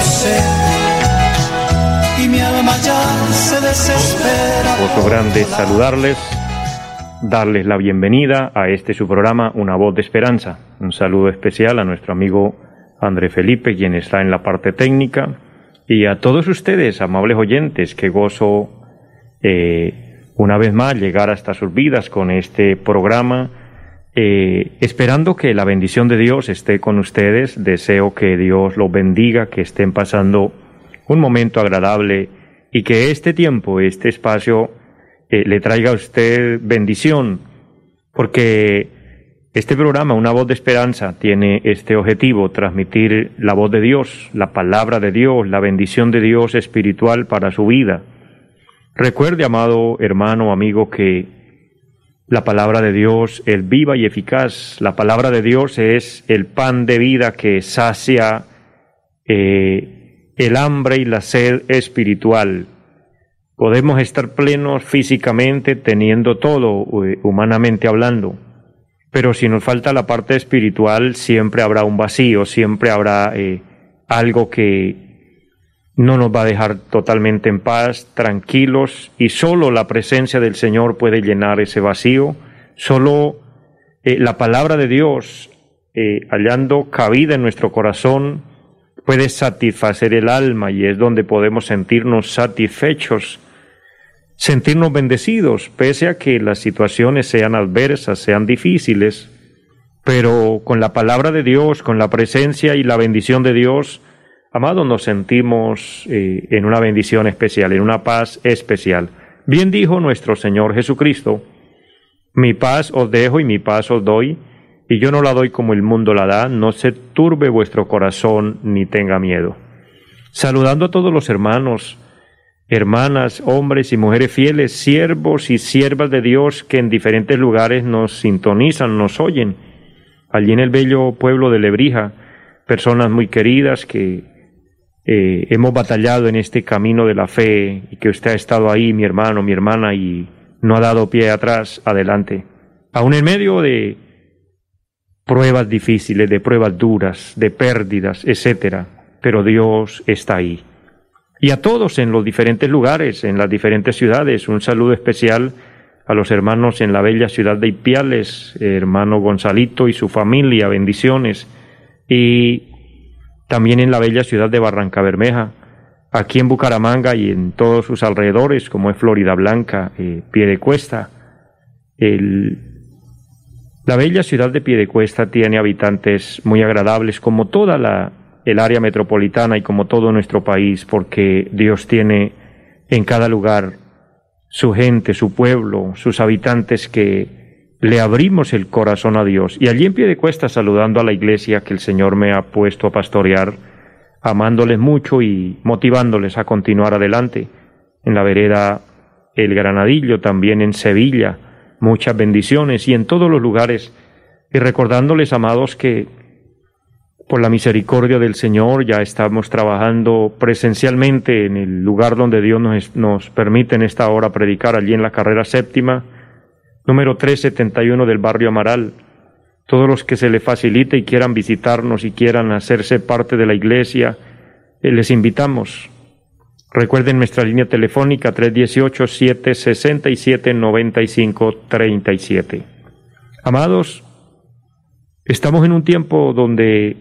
sé y mi alma ya se desespera. Gozo grande saludarles, darles la bienvenida a este su programa Una voz de esperanza. Un saludo especial a nuestro amigo André Felipe, quien está en la parte técnica, y a todos ustedes, amables oyentes, que gozo eh, una vez más llegar hasta sus vidas con este programa. Eh, esperando que la bendición de Dios esté con ustedes, deseo que Dios los bendiga, que estén pasando un momento agradable y que este tiempo, este espacio, eh, le traiga a usted bendición, porque este programa, Una voz de esperanza, tiene este objetivo, transmitir la voz de Dios, la palabra de Dios, la bendición de Dios espiritual para su vida. Recuerde, amado hermano, amigo, que la palabra de Dios es viva y eficaz. La palabra de Dios es el pan de vida que sacia eh, el hambre y la sed espiritual. Podemos estar plenos físicamente teniendo todo, eh, humanamente hablando, pero si nos falta la parte espiritual, siempre habrá un vacío, siempre habrá eh, algo que no nos va a dejar totalmente en paz, tranquilos, y solo la presencia del Señor puede llenar ese vacío, solo eh, la palabra de Dios, hallando cabida en nuestro corazón, puede satisfacer el alma y es donde podemos sentirnos satisfechos, sentirnos bendecidos, pese a que las situaciones sean adversas, sean difíciles, pero con la palabra de Dios, con la presencia y la bendición de Dios, amados, nos sentimos eh, en una bendición especial, en una paz especial. Bien dijo nuestro Señor Jesucristo, mi paz os dejo y mi paz os doy y yo no la doy como el mundo la da, no se turbe vuestro corazón ni tenga miedo. Saludando a todos los hermanos, hermanas, hombres y mujeres fieles, siervos y siervas de Dios que en diferentes lugares nos sintonizan, nos oyen. Allí en el bello pueblo de Lebrija, personas muy queridas que eh, hemos batallado en este camino de la fe y que usted ha estado ahí, mi hermano, mi hermana, y no ha dado pie atrás, adelante. Aún en medio de pruebas difíciles, de pruebas duras, de pérdidas, etcétera, pero Dios está ahí. Y a todos en los diferentes lugares, en las diferentes ciudades, un saludo especial a los hermanos en la bella ciudad de Ipiales, hermano Gonzalito y su familia, bendiciones, y también en la bella ciudad de Barranca Bermeja, aquí en Bucaramanga y en todos sus alrededores, como es Florida Blanca, eh, Piedecuesta, el la bella ciudad de Piedecuesta tiene habitantes muy agradables como toda la, el área metropolitana y como todo nuestro país, porque Dios tiene en cada lugar su gente, su pueblo, sus habitantes que le abrimos el corazón a Dios. Y allí en Piedecuesta saludando a la iglesia que el Señor me ha puesto a pastorear, amándoles mucho y motivándoles a continuar adelante. En la vereda El Granadillo, también en Sevilla, muchas bendiciones y en todos los lugares, y recordándoles, amados, que por la misericordia del Señor ya estamos trabajando presencialmente en el lugar donde Dios nos, nos permite en esta hora predicar, allí en la carrera séptima, número 371 del barrio Amaral. Todos los que se le facilite y quieran visitarnos y quieran hacerse parte de la iglesia, eh, les invitamos Recuerden nuestra línea telefónica 318-767-9537. Amados, estamos en un tiempo donde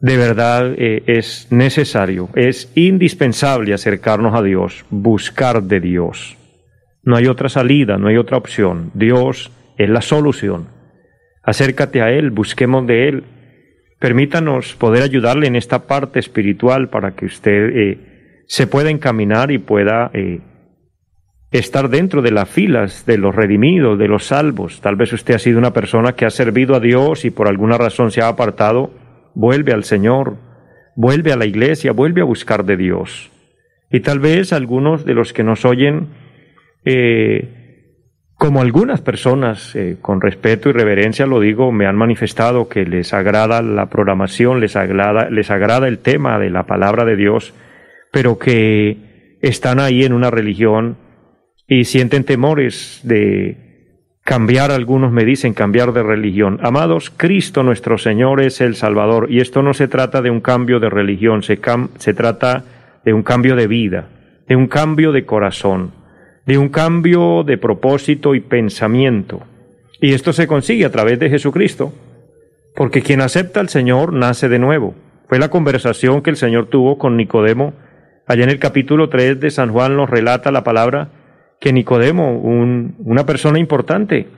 de verdad eh, es necesario, es indispensable acercarnos a Dios, buscar de Dios. No hay otra salida, no hay otra opción. Dios es la solución. Acércate a Él, busquemos de Él. Permítanos poder ayudarle en esta parte espiritual para que usted eh, se pueda encaminar y pueda eh, estar dentro de las filas de los redimidos, de los salvos. Tal vez usted ha sido una persona que ha servido a Dios y por alguna razón se ha apartado, vuelve al Señor, vuelve a la iglesia, vuelve a buscar de Dios. Y tal vez algunos de los que nos oyen, eh, como algunas personas, eh, con respeto y reverencia lo digo, me han manifestado que les agrada la programación, les agrada, les agrada el tema de la palabra de Dios, pero que están ahí en una religión y sienten temores de cambiar, algunos me dicen cambiar de religión. Amados, Cristo nuestro Señor es el Salvador y esto no se trata de un cambio de religión, se, se trata de un cambio de vida, de un cambio de corazón, de un cambio de propósito y pensamiento. Y esto se consigue a través de Jesucristo, porque quien acepta al Señor nace de nuevo. Fue la conversación que el Señor tuvo con Nicodemo. Allá en el capítulo 3 de San Juan nos relata la palabra que Nicodemo, una persona importante,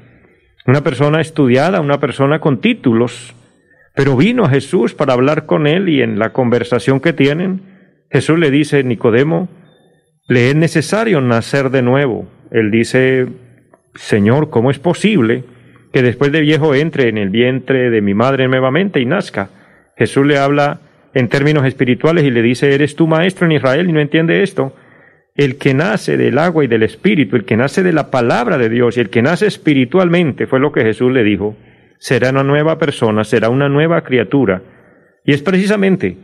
una persona estudiada, una persona con títulos, pero vino a Jesús para hablar con él y en la conversación que tienen, Jesús le dice, Nicodemo, le es necesario nacer de nuevo. Él dice, Señor, ¿cómo es posible que después de viejo entre en el vientre de mi madre nuevamente y nazca? Jesús le habla en términos espirituales y le dice, eres tu maestro en Israel y no entiende esto el que nace del agua y del espíritu, el que nace de la palabra de Dios y el que nace espiritualmente, fue lo que Jesús le dijo, será una nueva persona, será una nueva criatura. Y es precisamente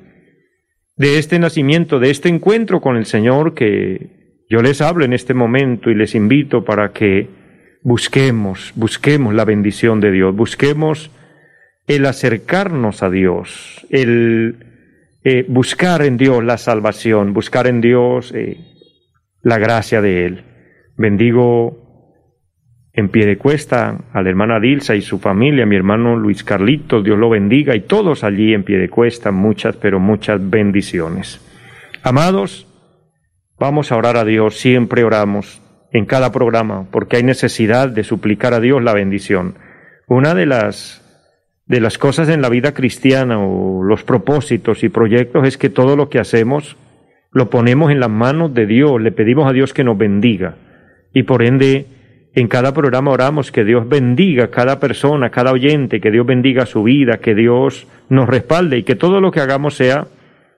de este nacimiento, de este encuentro con el Señor que yo les hablo en este momento y les invito para que busquemos, busquemos la bendición de Dios, busquemos el acercarnos a Dios, el eh, buscar en Dios la salvación, buscar en Dios eh, la gracia de Él. Bendigo en pie de cuesta a la hermana Dilsa y su familia, mi hermano Luis Carlitos, Dios lo bendiga, y todos allí en pie de cuesta, muchas, pero muchas bendiciones. Amados, vamos a orar a Dios, siempre oramos en cada programa, porque hay necesidad de suplicar a Dios la bendición. Una de las de las cosas en la vida cristiana o los propósitos y proyectos es que todo lo que hacemos lo ponemos en las manos de Dios, le pedimos a Dios que nos bendiga. Y por ende, en cada programa oramos que Dios bendiga a cada persona, a cada oyente, que Dios bendiga su vida, que Dios nos respalde y que todo lo que hagamos sea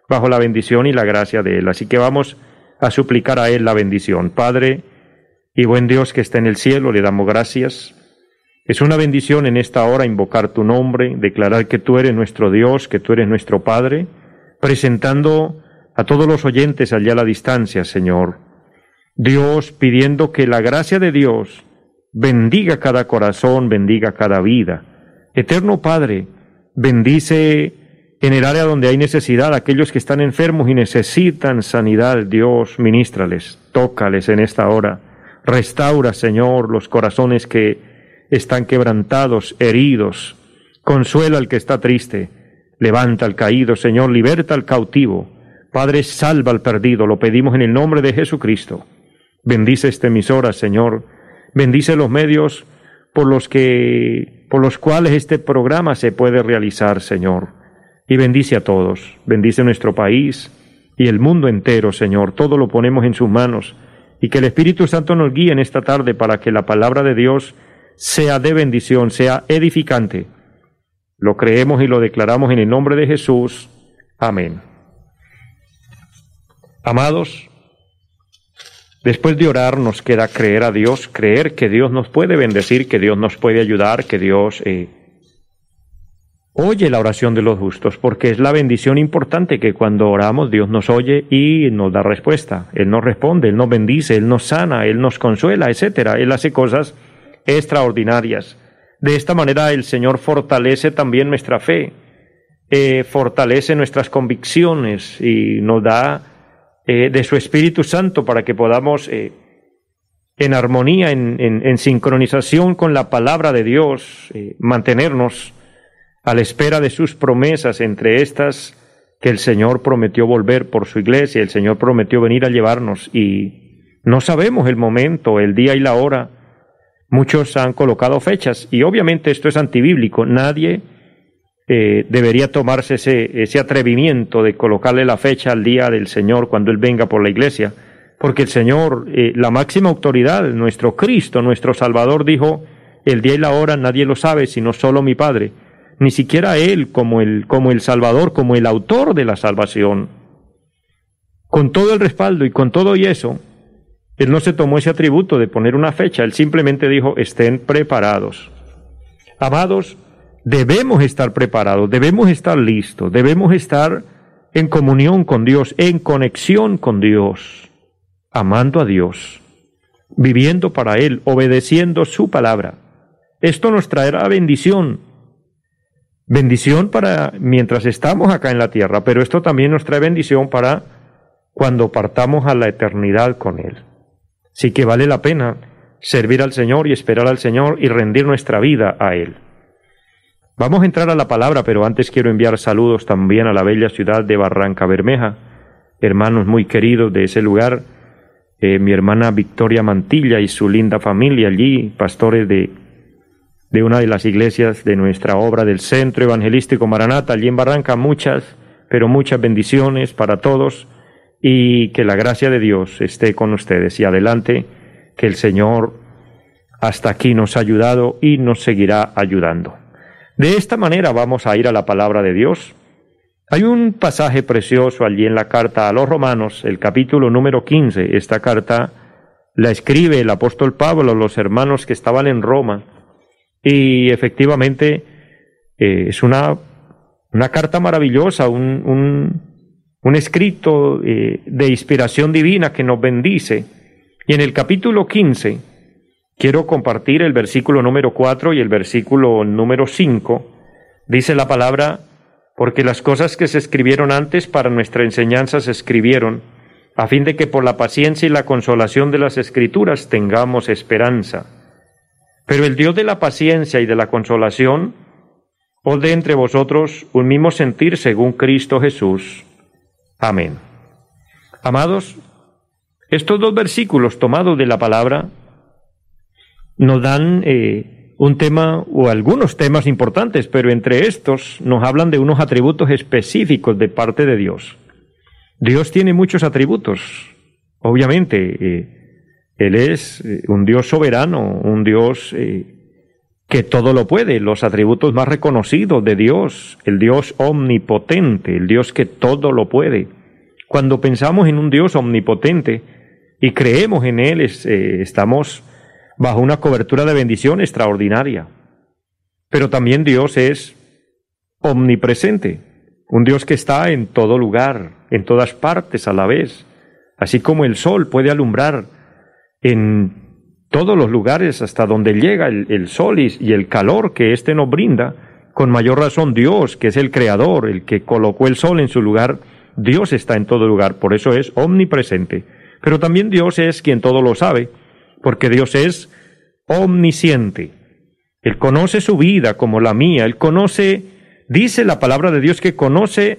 bajo la bendición y la gracia de Él. Así que vamos a suplicar a Él la bendición. Padre y buen Dios que está en el cielo, le damos gracias. Es una bendición en esta hora invocar tu nombre, declarar que tú eres nuestro Dios, que tú eres nuestro Padre, presentando a todos los oyentes allá a la distancia, Señor. Dios pidiendo que la gracia de Dios bendiga cada corazón, bendiga cada vida. Eterno Padre, bendice en el área donde hay necesidad aquellos que están enfermos y necesitan sanidad. Dios, ministrales, tócales en esta hora. Restaura, Señor, los corazones que están quebrantados, heridos. Consuela al que está triste. Levanta al caído, Señor, liberta al cautivo. Padre, salva al perdido, lo pedimos en el nombre de Jesucristo. Bendice esta emisora, Señor. Bendice los medios por los que, por los cuales este programa se puede realizar, Señor. Y bendice a todos. Bendice nuestro país y el mundo entero, Señor. Todo lo ponemos en sus manos. Y que el Espíritu Santo nos guíe en esta tarde para que la palabra de Dios sea de bendición, sea edificante. Lo creemos y lo declaramos en el nombre de Jesús. Amén. Amados, después de orar nos queda creer a Dios, creer que Dios nos puede bendecir, que Dios nos puede ayudar, que Dios eh, oye la oración de los justos, porque es la bendición importante que cuando oramos Dios nos oye y nos da respuesta. Él nos responde, Él nos bendice, Él nos sana, Él nos consuela, etcétera. Él hace cosas extraordinarias. De esta manera el Señor fortalece también nuestra fe, eh, fortalece nuestras convicciones y nos da eh, de su Espíritu Santo para que podamos eh, en armonía, en, sincronización con la palabra de Dios, eh, mantenernos a la espera de sus promesas, entre estas que el Señor prometió volver por su iglesia, el Señor prometió venir a llevarnos y no sabemos el momento, el día y la hora. Muchos han colocado fechas y obviamente esto es antibíblico. Nadie eh, debería tomarse ese, atrevimiento de colocarle la fecha al día del Señor cuando Él venga por la iglesia, porque el Señor, eh, la máxima autoridad, nuestro Cristo, nuestro Salvador, dijo, el día y la hora nadie lo sabe, sino solo mi Padre. ni siquiera Él como el, como el Salvador, como el autor de la salvación. Con todo el respaldo y con todo y eso, Él no se tomó ese atributo de poner una fecha, Él simplemente dijo, estén preparados. Amados, debemos estar preparados, debemos estar listos, debemos estar en comunión con Dios, en conexión con Dios, amando a Dios, viviendo para Él, obedeciendo su palabra. Esto nos traerá bendición, bendición para mientras estamos acá en la tierra, pero esto también nos trae bendición para cuando partamos a la eternidad con Él. Sí que vale la pena servir al Señor y esperar al Señor y rendir nuestra vida a Él. Vamos a entrar a la palabra, pero antes quiero enviar saludos también a la bella ciudad de Barranca Bermeja, hermanos muy queridos de ese lugar, eh, mi hermana Victoria Mantilla y su linda familia allí, pastores de, de una de las iglesias de nuestra obra del Centro Evangelístico Maranata, allí en Barranca, muchas, pero muchas bendiciones para todos y que la gracia de Dios esté con ustedes y adelante, que el Señor hasta aquí nos ha ayudado y nos seguirá ayudando. De esta manera vamos a ir a la palabra de Dios. Hay un pasaje precioso allí en la carta a los romanos, el capítulo número 15. Esta carta la escribe el apóstol Pablo a los hermanos que estaban en Roma. Y efectivamente eh, es una, una, carta maravillosa, un, un, escrito eh, de inspiración divina que nos bendice. Y en el capítulo 15 Quiero compartir el versículo número 4 y el versículo número 5. Dice la palabra, porque las cosas que se escribieron antes para nuestra enseñanza se escribieron, a fin de que por la paciencia y la consolación de las escrituras tengamos esperanza. Pero el Dios de la paciencia y de la consolación os dé entre vosotros un mismo sentir según Cristo Jesús. Amén. Amados, estos dos versículos tomados de la palabra nos dan eh, un tema o algunos temas importantes, pero entre estos nos hablan de unos atributos específicos de parte de Dios. Dios tiene muchos atributos, obviamente. Eh, él es eh, un Dios soberano, un Dios que todo lo puede, los atributos más reconocidos de Dios, el Dios omnipotente, el Dios que todo lo puede. Cuando pensamos en un Dios omnipotente y creemos en Él, estamos bajo una cobertura de bendición extraordinaria. Pero también Dios es omnipresente, un Dios que está en todo lugar, en todas partes a la vez, así como el sol puede alumbrar en todos los lugares hasta donde llega el, sol y, y el calor que éste nos brinda, con mayor razón Dios, que es el creador, el que colocó el sol en su lugar, Dios está en todo lugar, por eso es omnipresente. Pero también Dios es quien todo lo sabe, porque Dios es omnisciente. Él conoce su vida como la mía, Él conoce, dice la palabra de Dios que conoce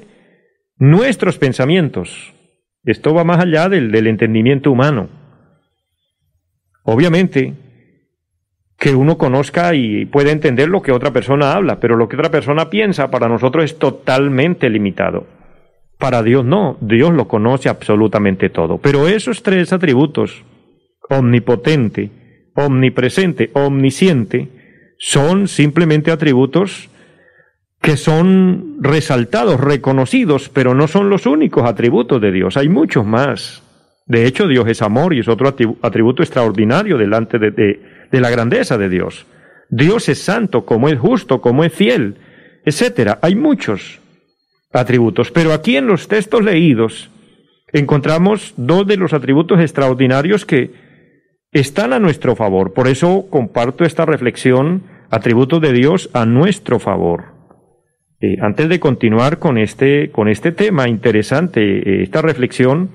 nuestros pensamientos. Esto va más allá del, del entendimiento humano. Obviamente, que uno conozca y pueda entender lo que otra persona habla, pero lo que otra persona piensa para nosotros es totalmente limitado. Para Dios no, Dios lo conoce absolutamente todo. Pero esos tres atributos, omnipotente, omnipresente, omnisciente, son simplemente atributos que son resaltados, reconocidos, pero no son los únicos atributos de Dios. Hay muchos más. De hecho, Dios es amor y es otro atributo extraordinario delante de, de, la grandeza de Dios. Dios es santo, como es justo, como es fiel, etcétera. Hay muchos atributos, pero aquí en los textos leídos encontramos dos de los atributos extraordinarios que están a nuestro favor. Por eso comparto esta reflexión, atributos de Dios a nuestro favor. Eh, antes de continuar con este, con este tema interesante, eh, esta reflexión,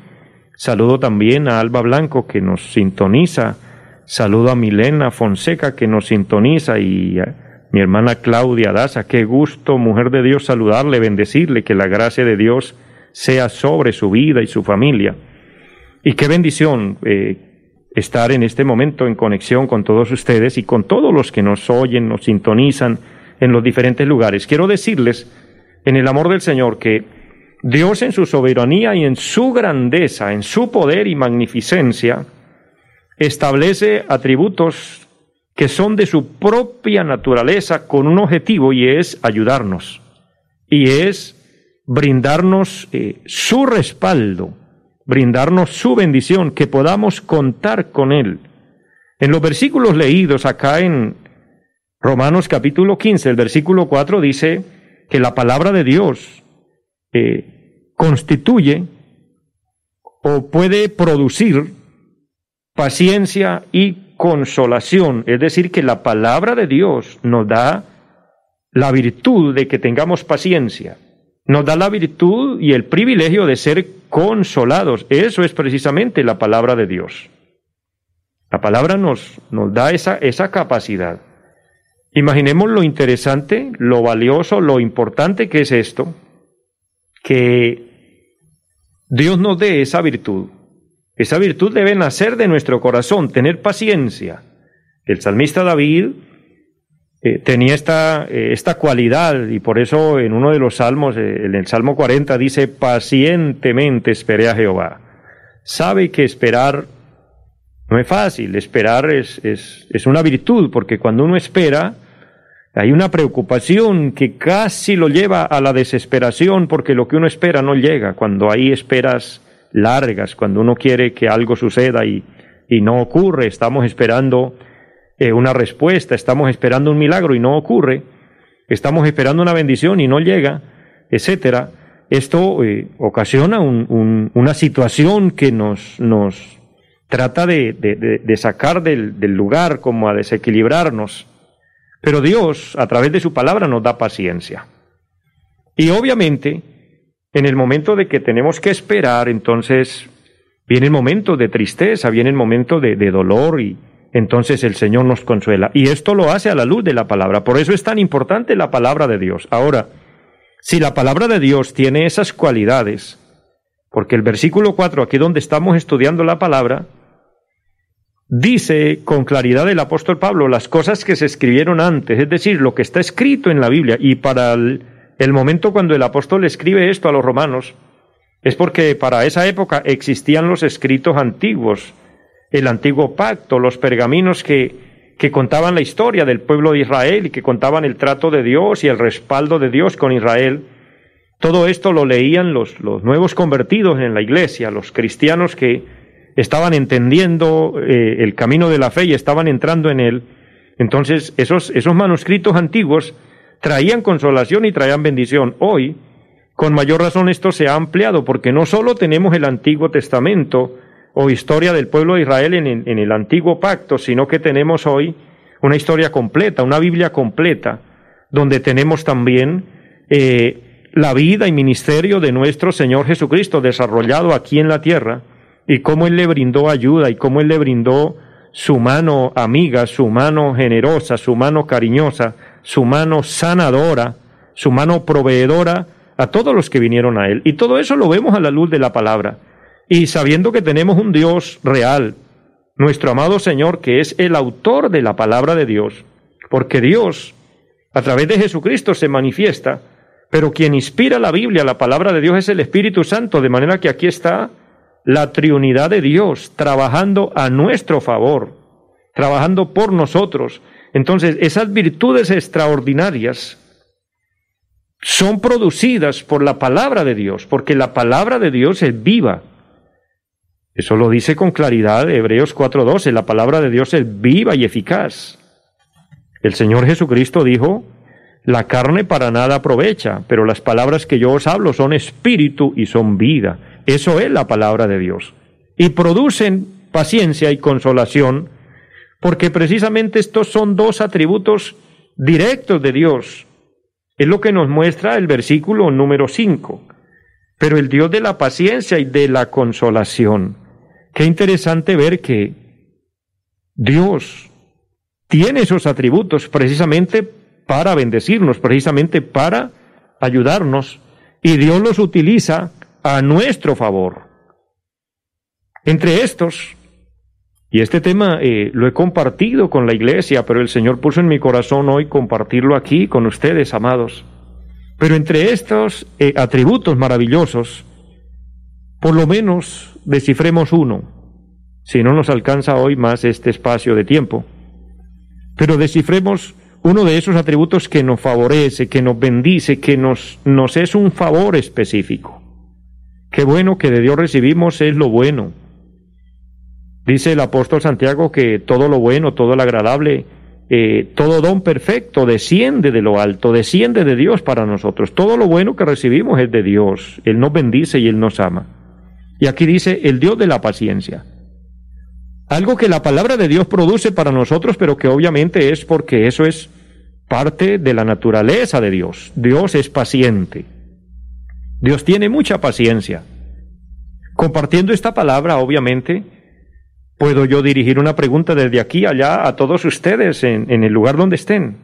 saludo también a Alba Blanco que nos sintoniza, saludo a Milena Fonseca que nos sintoniza y a mi hermana Claudia Daza, qué gusto, mujer de Dios, saludarle, bendecirle, que la gracia de Dios sea sobre su vida y su familia. Y qué bendición eh, estar en este momento en conexión con todos ustedes y con todos los que nos oyen, nos sintonizan en los diferentes lugares. Quiero decirles, en el amor del Señor, que Dios en su soberanía y en su grandeza, en su poder y magnificencia, establece atributos que son de su propia naturaleza con un objetivo y es ayudarnos. Y es brindarnos eh, su respaldo, brindarnos su bendición, que podamos contar con Él. En los versículos leídos acá en Romanos capítulo 15, el versículo 4 dice que la palabra de Dios eh, constituye o puede producir paciencia y consolación. Es decir, que la palabra de Dios nos da la virtud de que tengamos paciencia. Nos da la virtud y el privilegio de ser consolados. Eso es precisamente la palabra de Dios. La palabra nos, nos da esa, esa capacidad. Imaginemos lo interesante, lo valioso, lo importante que es esto, que Dios nos dé esa virtud. Esa virtud debe nacer de nuestro corazón, tener paciencia. El salmista David eh, tenía esta, eh, esta cualidad y por eso en uno de los salmos, eh, en el Salmo 40, dice, pacientemente esperé a Jehová. Sabe que esperar no es fácil, esperar es, es, es una virtud, porque cuando uno espera, hay una preocupación que casi lo lleva a la desesperación porque lo que uno espera no llega. Cuando hay esperas largas, cuando uno quiere que algo suceda y, y no ocurre, estamos esperando eh, una respuesta, estamos esperando un milagro y no ocurre, estamos esperando una bendición y no llega, etcétera. Esto eh, ocasiona un, una situación que nos, nos trata de, sacar del, lugar, como a desequilibrarnos. Pero Dios, a través de su palabra, nos da paciencia. Y obviamente, en el momento de que tenemos que esperar, entonces viene el momento de tristeza, viene el momento de, de dolor y entonces el Señor nos consuela. Y esto lo hace a la luz de la palabra. Por eso es tan importante la palabra de Dios. Ahora, si la palabra de Dios tiene esas cualidades, porque el versículo 4, aquí donde estamos estudiando la palabra, dice con claridad el apóstol Pablo las cosas que se escribieron antes, es decir, lo que está escrito en la Biblia. Y para el, momento cuando el apóstol escribe esto a los romanos, es porque para esa época existían los escritos antiguos, el antiguo pacto, los pergaminos que, que contaban la historia del pueblo de Israel y que contaban el trato de Dios y el respaldo de Dios con Israel. Todo esto lo leían los, los nuevos convertidos en la iglesia, los cristianos que estaban entendiendo eh, el camino de la fe y estaban entrando en él, entonces esos, esos manuscritos antiguos traían consolación y traían bendición. Hoy, con mayor razón, esto se ha ampliado porque no solo tenemos el Antiguo Testamento o historia del pueblo de Israel en el, Antiguo Pacto, sino que tenemos hoy una historia completa, una Biblia completa, donde tenemos también eh, la vida y ministerio de nuestro Señor Jesucristo desarrollado aquí en la tierra, y cómo Él le brindó ayuda y cómo Él le brindó su mano amiga, su mano generosa, su mano cariñosa, su mano sanadora, su mano proveedora a todos los que vinieron a Él. Y todo eso lo vemos a la luz de la palabra. Y sabiendo que tenemos un Dios real, nuestro amado Señor, que es el autor de la palabra de Dios, porque Dios, a través de Jesucristo, se manifiesta, pero quien inspira la Biblia, la palabra de Dios, es el Espíritu Santo, de manera que aquí está la triunidad de Dios trabajando a nuestro favor, trabajando por nosotros. Entonces, esas virtudes extraordinarias son producidas por la palabra de Dios, porque la palabra de Dios es viva. Eso lo dice con claridad Hebreos 4:12, la palabra de Dios es viva y eficaz. El Señor Jesucristo dijo, la carne para nada aprovecha, pero las palabras que yo os hablo son espíritu y son vida. Eso es la palabra de Dios. Y producen paciencia y consolación, porque precisamente estos son dos atributos directos de Dios. Es lo que nos muestra el versículo número 5. Pero el Dios de la paciencia y de la consolación. Qué interesante ver que Dios tiene esos atributos precisamente para bendecirnos, precisamente para ayudarnos, y Dios los utiliza a nuestro favor. Entre estos, y este tema eh, lo he compartido con la iglesia, pero el Señor puso en mi corazón hoy compartirlo aquí con ustedes, amados. Pero entre estos eh, atributos maravillosos, por lo menos descifremos uno, si no nos alcanza hoy más este espacio de tiempo. Pero descifremos uno de esos atributos que nos favorece, que nos bendice, que nos, nos es un favor específico. Qué bueno que de Dios recibimos es lo bueno. Dice el apóstol Santiago que todo lo bueno, todo lo agradable, eh, todo don perfecto desciende de lo alto, desciende de Dios para nosotros. Todo lo bueno que recibimos es de Dios. Él nos bendice y Él nos ama. Y aquí dice el Dios de la paciencia. Algo que la palabra de Dios produce para nosotros, pero que obviamente es porque eso es parte de la naturaleza de Dios. Dios es paciente. Dios tiene mucha paciencia. Compartiendo esta palabra, obviamente, puedo yo dirigir una pregunta desde aquí allá a todos ustedes en, el lugar donde estén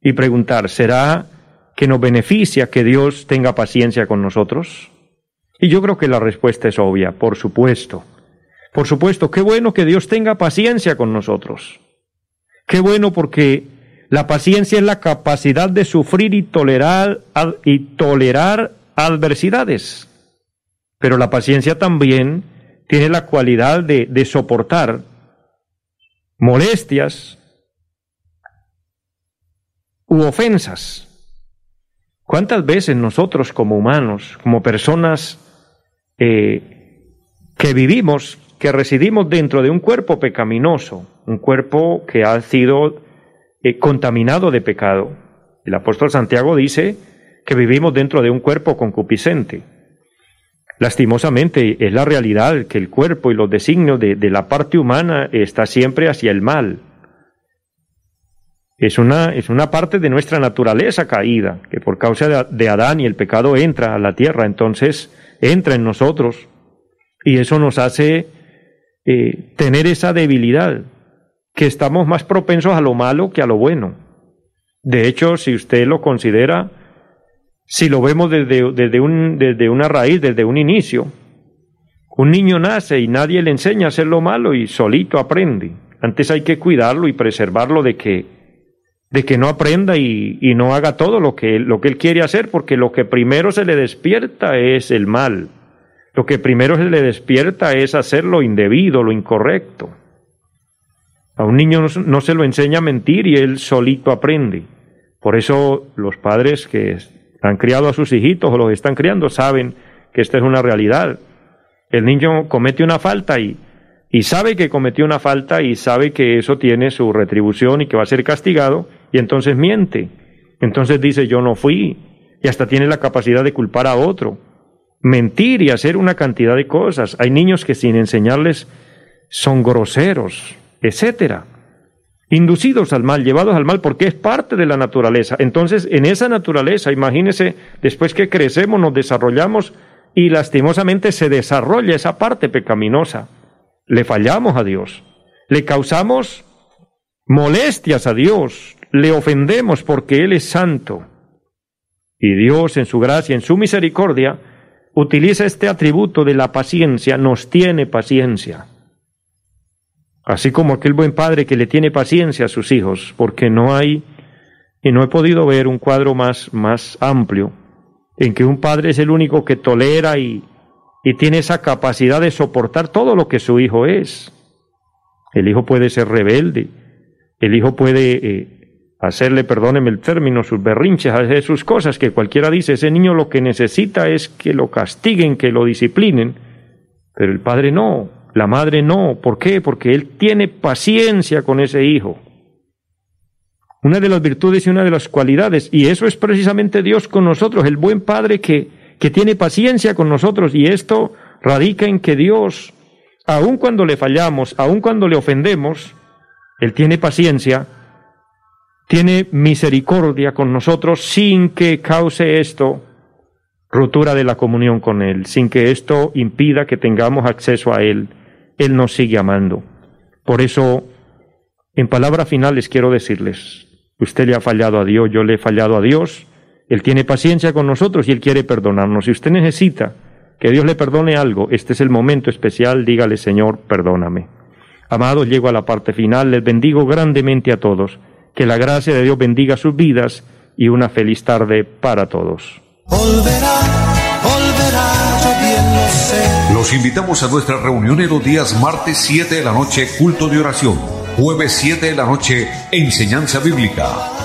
y preguntar, ¿será que nos beneficia que Dios tenga paciencia con nosotros? Y yo creo que la respuesta es obvia, por supuesto. Por supuesto, qué bueno que Dios tenga paciencia con nosotros. Qué bueno porque la paciencia es la capacidad de sufrir y tolerar, y tolerar adversidades. Pero la paciencia también tiene la cualidad de, de soportar molestias u ofensas. ¿Cuántas veces nosotros como humanos, como personas eh, que vivimos, que residimos dentro de un cuerpo pecaminoso, un cuerpo que ha sido eh, contaminado de pecado. El apóstol Santiago dice que vivimos dentro de un cuerpo concupiscente. Lastimosamente es la realidad que el cuerpo y los designios de, la parte humana está siempre hacia el mal. Es una, es una parte de nuestra naturaleza caída, que por causa de Adán y el pecado entra a la tierra. Entonces, entra en nosotros y eso nos hace eh, tener esa debilidad, que estamos más propensos a lo malo que a lo bueno. De hecho, si usted lo considera, si lo vemos desde, desde, un, desde una raíz, desde un inicio, un niño nace y nadie le enseña a hacer lo malo y solito aprende. Antes hay que cuidarlo y preservarlo de que, de que no aprenda y, no haga todo lo que, lo que él quiere hacer, porque lo que primero se le despierta es el mal. Lo que primero se le despierta es hacer lo indebido, lo incorrecto. A un niño no se lo enseña a mentir y él solito aprende. Por eso los padres que han criado a sus hijitos o los están criando saben que esta es una realidad. El niño comete una falta y sabe que cometió una falta y sabe que eso tiene su retribución y que va a ser castigado y entonces miente. Entonces dice yo no fui y hasta tiene la capacidad de culpar a otro mentir y hacer una cantidad de cosas. Hay niños que sin enseñarles son groseros, etcétera. Inducidos al mal, llevados al mal, porque es parte de la naturaleza. Entonces, en esa naturaleza, imagínese, después que crecemos, nos desarrollamos y lastimosamente se desarrolla esa parte pecaminosa. Le fallamos a Dios, le causamos molestias a Dios, le ofendemos porque Él es santo. Y Dios, en su gracia, en su misericordia, utiliza este atributo de la paciencia, nos tiene paciencia. Así como aquel buen padre que le tiene paciencia a sus hijos, porque no hay, y no he podido ver un cuadro más, más amplio, en que un padre es el único que tolera y, y tiene esa capacidad de soportar todo lo que su hijo es. El hijo puede ser rebelde, el hijo puede eh, hacerle, perdóneme el término, sus berrinches, hacer sus cosas, que cualquiera dice, ese niño lo que necesita es que lo castiguen, que lo disciplinen, pero el padre no, la madre no, ¿por qué? Porque él tiene paciencia con ese hijo. Una de las virtudes y una de las cualidades, y eso es precisamente Dios con nosotros, el buen padre que, que tiene paciencia con nosotros, y esto radica en que Dios, aun cuando le fallamos, aun cuando le ofendemos, Él tiene paciencia, tiene misericordia con nosotros sin que cause esto ruptura de la comunión con Él, sin que esto impida que tengamos acceso a Él. Él nos sigue amando. Por eso, en palabras finales quiero decirles, usted le ha fallado a Dios, yo le he fallado a Dios, Él tiene paciencia con nosotros y Él quiere perdonarnos. Si usted necesita que Dios le perdone algo, este es el momento especial, dígale Señor, perdóname. Amados, llego a la parte final, les bendigo grandemente a todos. Que la gracia de Dios bendiga sus vidas y una feliz tarde para todos. Los invitamos a nuestra reunión en los días martes 7 de la noche, culto de oración Jueves 7 de la noche, enseñanza bíblica.